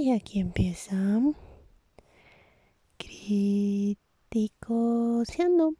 Y aquí empieza Criticoseando.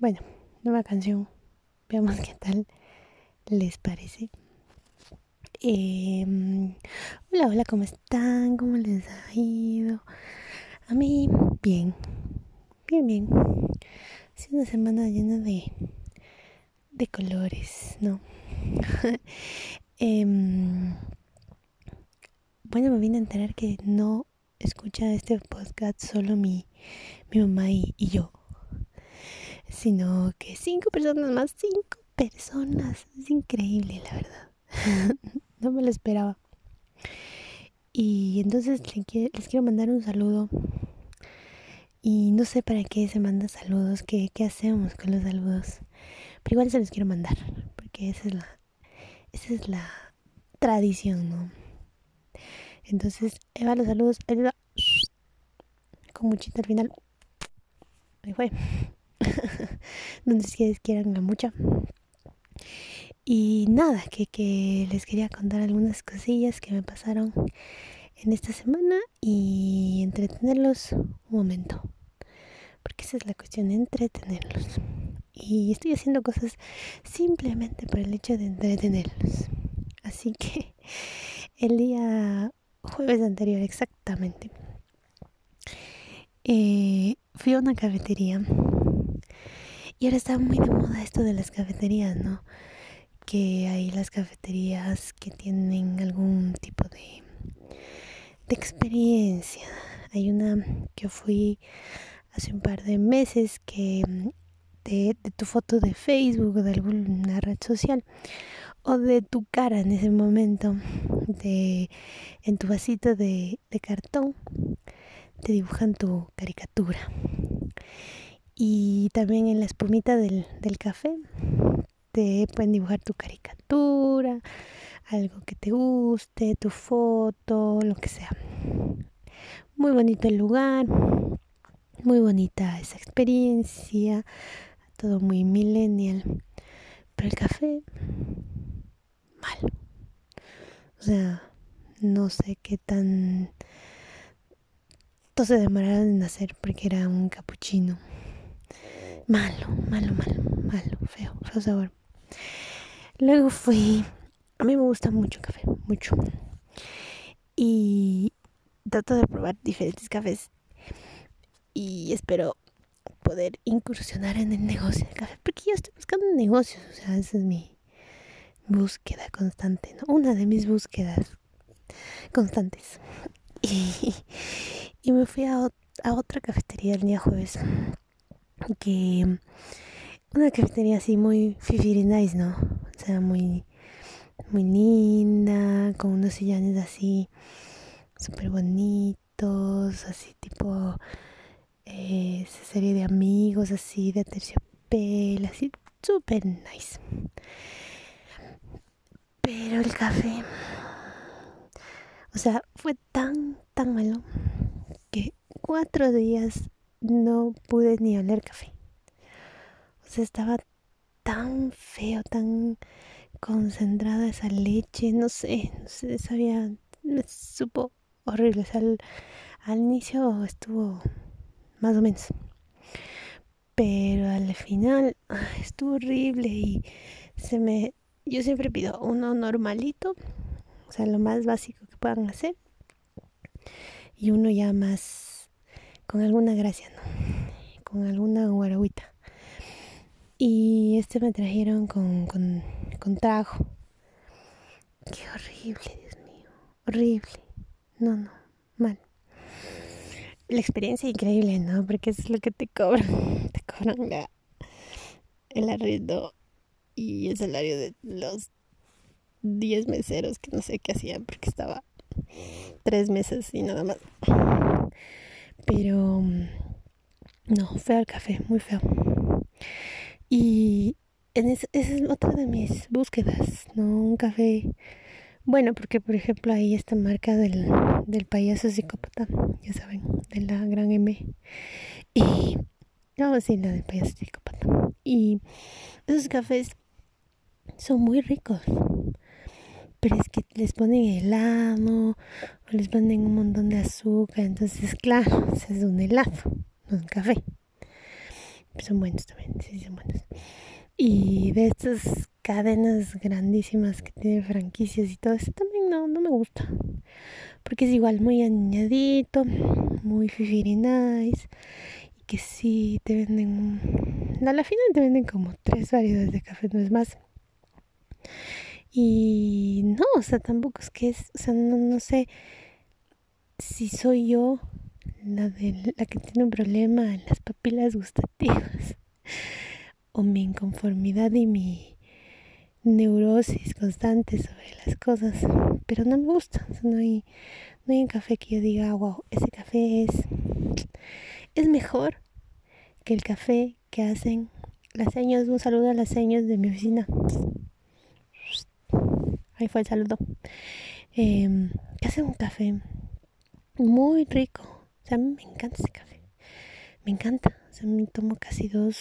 Bueno, nueva canción. Veamos qué tal les parece. Em, hola, hola, ¿cómo están? ¿Cómo les ha ido? A mí, bien. Bien, bien. Ha sido una semana llena de, de colores, ¿no? Em, bueno, me vine a enterar que no escucha este podcast solo mi, mi mamá y, y yo sino que cinco personas más, cinco personas. Es increíble, la verdad. no me lo esperaba. Y entonces les quiero mandar un saludo. Y no sé para qué se manda saludos, qué, qué hacemos con los saludos. Pero igual se los quiero mandar, porque esa es la, esa es la tradición, ¿no? Entonces, Eva, los saludos, con muchita al final. Ahí fue donde ustedes quieran la mucha. Y nada, que, les quería contar algunas cosillas que me pasaron en esta semana y entretenerlos un momento. Porque esa es la cuestión, entretenerlos. Y estoy haciendo cosas simplemente por el hecho de entretenerlos. Así que el día jueves anterior exactamente, eh, fui a una cafetería y ahora está muy de moda esto de las cafeterías, ¿no? Que hay las cafeterías que tienen algún tipo de, de experiencia. Hay una que fui hace un par de meses que de, de tu foto de Facebook o de alguna red social o de tu cara en ese momento de en tu vasito de, de cartón te dibujan tu caricatura y también en la espumita del, del café te pueden dibujar tu caricatura, algo que te guste, tu foto, lo que sea. Muy bonito el lugar, muy bonita esa experiencia, todo muy millennial. Pero el café, mal. O sea, no sé qué tan... Todo se demoraron en hacer porque era un capuchino. Malo, malo, malo, malo, feo, feo sabor. Luego fui, a mí me gusta mucho el café, mucho. Y trato de probar diferentes cafés. Y espero poder incursionar en el negocio del café, porque yo estoy buscando negocios, o sea, esa es mi búsqueda constante, ¿no? Una de mis búsquedas constantes. Y, y me fui a, a otra cafetería el día jueves que una cafetería así muy fifiri nice, ¿no? O sea, muy muy linda, con unos sillones así súper bonitos, así tipo eh, esa serie de amigos así de terciopelo, así súper nice. Pero el café, o sea, fue tan, tan malo que cuatro días no pude ni oler café. O sea, estaba tan feo, tan concentrada esa leche, no sé, no sé, sabía, me supo horrible. O sea, al, al inicio estuvo más o menos. Pero al final ah, estuvo horrible y se me... Yo siempre pido uno normalito, o sea, lo más básico que puedan hacer. Y uno ya más con alguna gracia, ¿no? Con alguna guaragüita. Y este me trajeron con, con. Qué horrible, Dios mío. Horrible. No, no, mal. La experiencia increíble, ¿no? Porque es lo que te cobran. Te cobran el arriendo y el salario de los 10 meseros que no sé qué hacían porque estaba tres meses y nada más. Pero no, feo el café, muy feo. Y en esa es otra de mis búsquedas, ¿no? Un café bueno, porque por ejemplo ahí esta marca del, del payaso psicópata, ya saben, de la gran M. Y no, sí, la del payaso psicópata. Y esos cafés son muy ricos. Pero es que les ponen helado o les ponen un montón de azúcar. Entonces, claro, es un helado, no un café. Son buenos también, sí, son buenos. Y de estas cadenas grandísimas que tienen franquicias y todo eso también no, no me gusta. Porque es igual muy añadito, muy fifiri nice. Y que sí te venden. A la final te venden como tres variedades de café, no es más. Y o sea, tampoco es que es. O sea, no, no sé si soy yo la, de, la que tiene un problema en las papilas gustativas o mi inconformidad y mi neurosis constante sobre las cosas, pero no me gusta, no hay, no hay un café que yo diga, wow, ese café es, es mejor que el café que hacen las señas, un saludo a las señas de mi oficina. Ahí fue el saludo. Eh, que hacen un café muy rico. O sea, a mí me encanta ese café. Me encanta. O sea, me tomo casi dos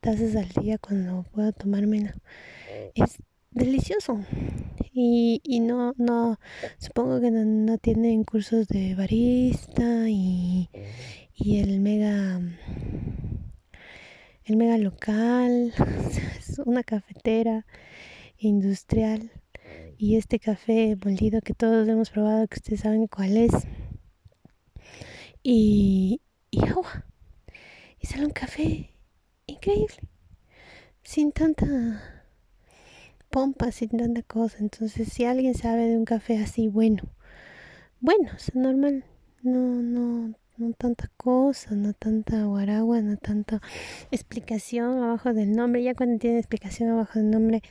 tazas al día cuando puedo tomármela. Es delicioso. Y, y no, no, supongo que no, no tienen cursos de barista y, y el mega, el mega local, es una cafetera industrial y este café molido que todos hemos probado, que ustedes saben cuál es. Y, y agua. Y sale un café increíble. Sin tanta pompa, sin tanta cosa. Entonces, si alguien sabe de un café así bueno, bueno, o sea, normal, no, no, no tanta cosa, no tanta guaragua, no tanta explicación abajo del nombre. Ya cuando tiene explicación abajo del nombre,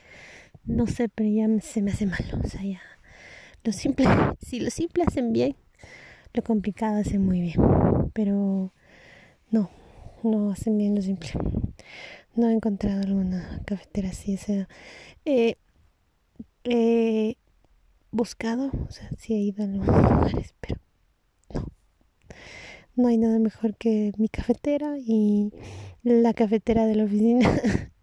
no sé, pero ya se me hace malo. O sea, ya, lo simple, si lo simple hacen bien, lo complicado hacen muy bien. Pero no, no hacen bien lo simple. No he encontrado alguna cafetera así, o sea, he buscado, o sea, sí he ido a algunos lugares, pero no. No hay nada mejor que mi cafetera y la cafetera de la oficina.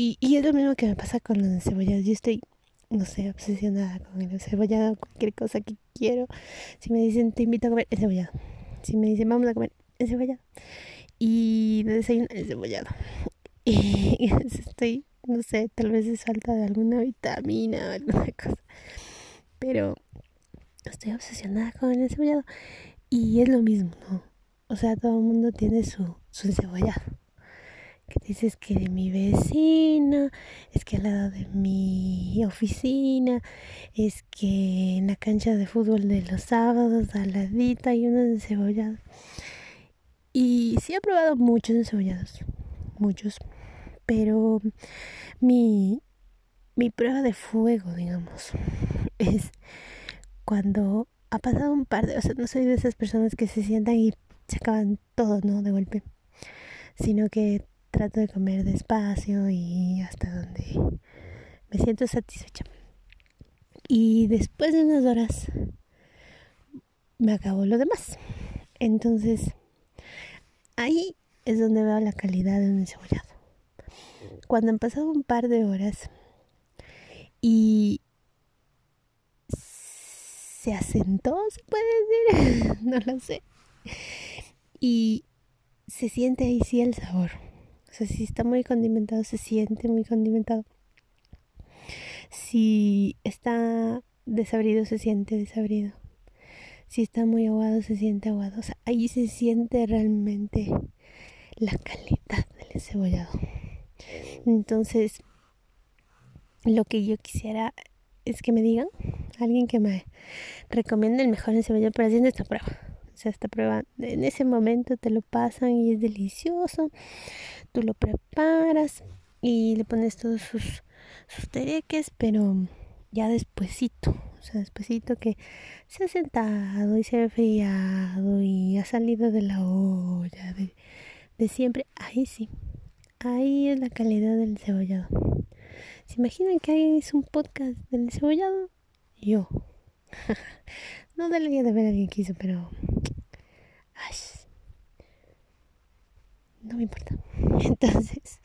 y, y es lo mismo que me pasa con los encebollados. Yo estoy, no sé, obsesionada con el encebollado, cualquier cosa que quiero. Si me dicen, te invito a comer encebollado. Si me dicen, vamos a comer encebollado y de desayuno cebollado. Y estoy, no sé, tal vez es falta de alguna vitamina o alguna cosa. Pero estoy obsesionada con el cebollado. Y es lo mismo, ¿no? O sea, todo el mundo tiene su, su encebollado. Que dices que de mi vecina, es que al lado de mi oficina, es que en la cancha de fútbol de los sábados, al ladito hay uno de encebollado. Y sí he probado muchos encebollados, muchos, pero mi, mi prueba de fuego, digamos, es cuando ha pasado un par de, o sea, no soy de esas personas que se sientan y se acaban todo, ¿no? De golpe, sino que trato de comer despacio y hasta donde me siento satisfecha. Y después de unas horas me acabó lo demás. Entonces Ahí es donde veo la calidad de un encebollado. Cuando han pasado un par de horas y se asentó, se puede decir, no lo sé. Y se siente ahí sí el sabor. O sea, si está muy condimentado, se siente muy condimentado. Si está desabrido, se siente desabrido si está muy aguado se siente aguado. O sea, ahí se siente realmente la calidad del cebollado. Entonces, lo que yo quisiera es que me digan, alguien que me recomiende el mejor encebollado, pero haciendo esta prueba. O sea, esta prueba en ese momento te lo pasan y es delicioso. Tú lo preparas y le pones todos sus, sus tereques, pero ya despuesito, o sea, despuesito que se ha sentado y se ha enfriado y ha salido de la olla de, de siempre, ahí sí, ahí es la calidad del cebollado. ¿Se imaginan que alguien hizo un podcast del cebollado? Yo. no debería de ver a alguien que hizo, pero... Ay, no me importa. Entonces,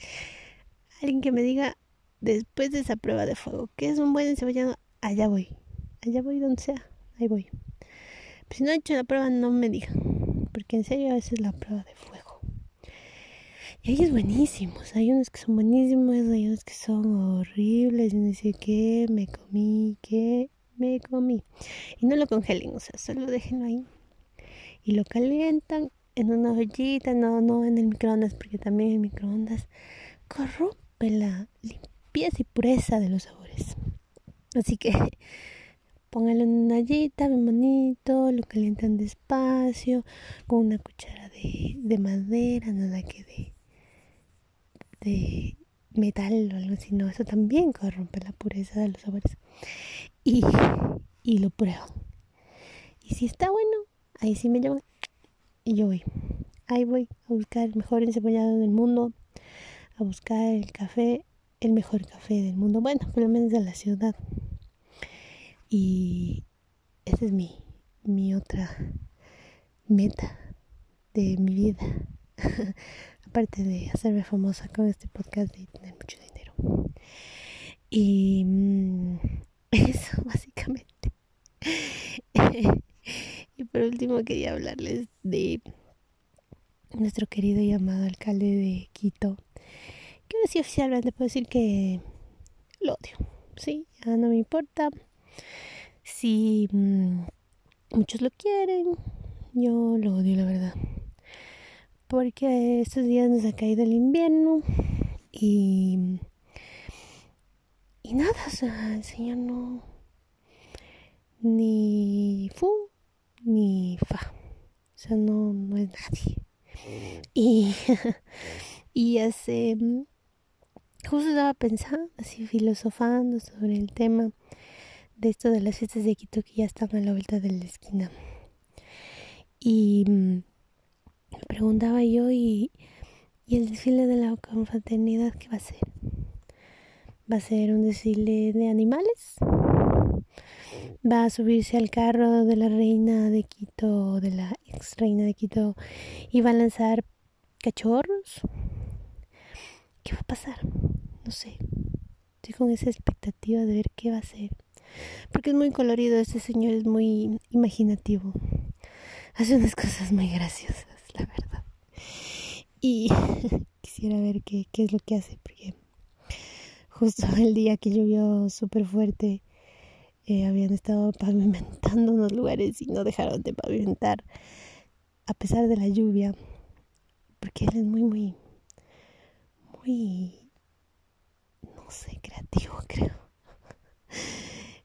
alguien que me diga después de esa prueba de fuego que es un buen encebollado, allá voy. Allá voy donde sea, ahí voy. Pero si no he hecho la prueba, no me diga. Porque en serio, esa es la prueba de fuego. Y hay es buenísimos. Hay unos que son buenísimos, hay unos que son horribles. Y no sé qué, me comí, qué, me comí. Y no lo congelen, o sea, solo déjenlo ahí. Y lo calientan en una ollita, no, no en el microondas, porque también el microondas corrompe la limpieza y pureza de los sabores. Así que pónganlo en una ollita, bien bonito, lo calientan despacio, con una cuchara de, de madera, nada que de, de metal o algo así, no, eso también corrompe la pureza de los sabores. Y, y lo pruebo. Y si está bueno, ahí sí me llevan y yo voy. Ahí voy a buscar el mejor encebollado del mundo, a buscar el café, el mejor café del mundo, bueno, por lo menos de la ciudad. Y esa es mi, mi otra meta de mi vida. Aparte de hacerme famosa con este podcast y tener mucho dinero. Y mm, eso, básicamente. Y por último quería hablarles de nuestro querido y amado alcalde de Quito. Que ahora oficialmente puedo decir que lo odio. Sí, ya no me importa. Si mm, muchos lo quieren, yo lo odio, la verdad. Porque estos días nos ha caído el invierno y. Y nada, o sea, el señor no. Ni fu, ni fa. O sea, no, no es nadie. Y, y hace, justo estaba pensando, así filosofando sobre el tema de esto de las fiestas de Quito que ya están a la vuelta de la esquina. Y me preguntaba yo, ¿y, y el desfile de la confraternidad qué va a ser? ¿Va a ser un desfile de animales? Va a subirse al carro de la reina de Quito, de la ex reina de Quito, y va a lanzar cachorros. ¿Qué va a pasar? No sé. Estoy con esa expectativa de ver qué va a hacer. Porque es muy colorido, este señor es muy imaginativo. Hace unas cosas muy graciosas, la verdad. Y quisiera ver qué, qué es lo que hace, porque justo el día que llovió súper fuerte, eh, habían estado pavimentando unos lugares y no dejaron de pavimentar a pesar de la lluvia porque él es muy muy muy no sé creativo creo.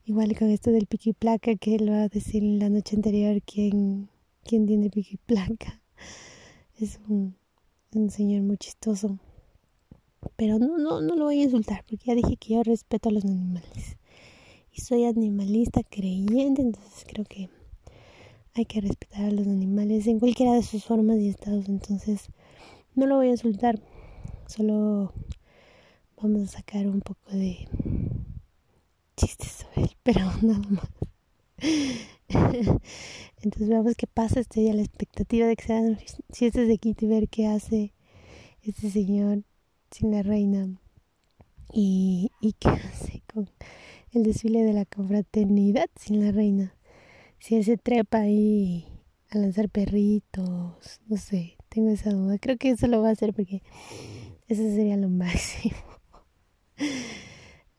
Igual con esto del piqui placa que él va a decir la noche anterior quién quién tiene piqui placa. Es un, un señor muy chistoso. Pero no no no lo voy a insultar porque ya dije que yo respeto a los animales soy animalista creyente, entonces creo que hay que respetar a los animales en cualquiera de sus formas y estados, entonces no lo voy a insultar, solo vamos a sacar un poco de chistes sobre él, pero nada más. Entonces veamos qué pasa, estoy a la expectativa de que sean fiestas de Quito y ver qué hace este señor sin la reina y, y qué hace con el desfile de la confraternidad sin la reina. Si él se trepa ahí a lanzar perritos, no sé, tengo esa duda. Creo que eso lo va a hacer porque eso sería lo máximo.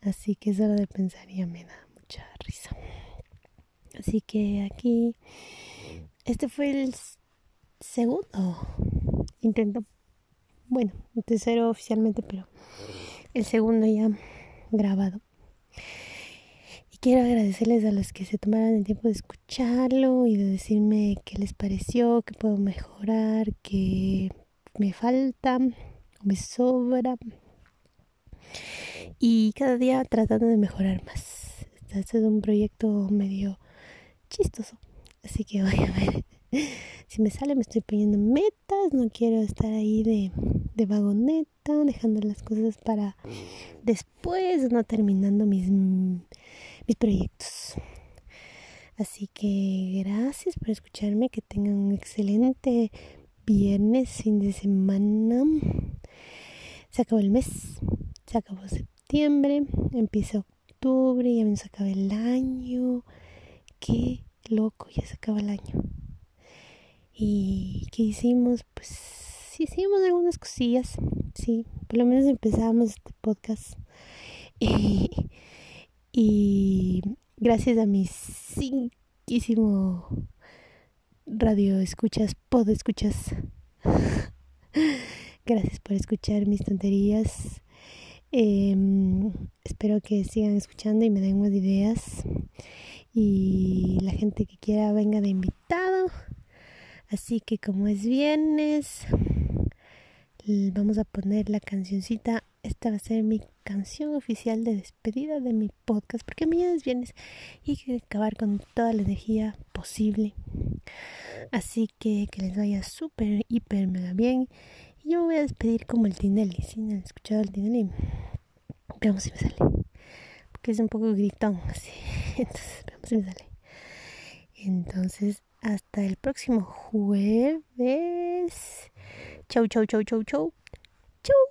Así que solo de pensar ya me da mucha risa. Así que aquí, este fue el segundo intento. Bueno, el tercero oficialmente, pero el segundo ya grabado quiero agradecerles a los que se tomaron el tiempo de escucharlo y de decirme qué les pareció, qué puedo mejorar, qué me falta, me sobra. Y cada día tratando de mejorar más. Este es un proyecto medio chistoso. Así que voy a ver. Si me sale, me estoy poniendo metas. No quiero estar ahí de, de vagoneta, dejando las cosas para después, no terminando mis, mis proyectos. Así que gracias por escucharme. Que tengan un excelente viernes, fin de semana. Se acabó el mes, se acabó septiembre, empieza octubre, ya se acaba el año. Qué loco, ya se acaba el año. ¿Y qué hicimos? Pues hicimos algunas cosillas, sí, por lo menos empezamos este podcast. Y, y gracias a mis cinquísimo radio escuchas, pod escuchas. Gracias por escuchar mis tonterías. Eh, espero que sigan escuchando y me den más ideas. Y la gente que quiera venga de invitado. Así que como es viernes, vamos a poner la cancioncita. Esta va a ser mi canción oficial de despedida de mi podcast. Porque mañana es viernes y hay que acabar con toda la energía posible. Así que que les vaya súper, hiper, mega bien. Y yo me voy a despedir como el Tinelli. Si no han escuchado el Tinelli, veamos si me sale. Porque es un poco gritón, así. Entonces, veamos si me sale. Entonces, hasta el próximo jueves. Chau, chau, chau, chau, chau. Chau.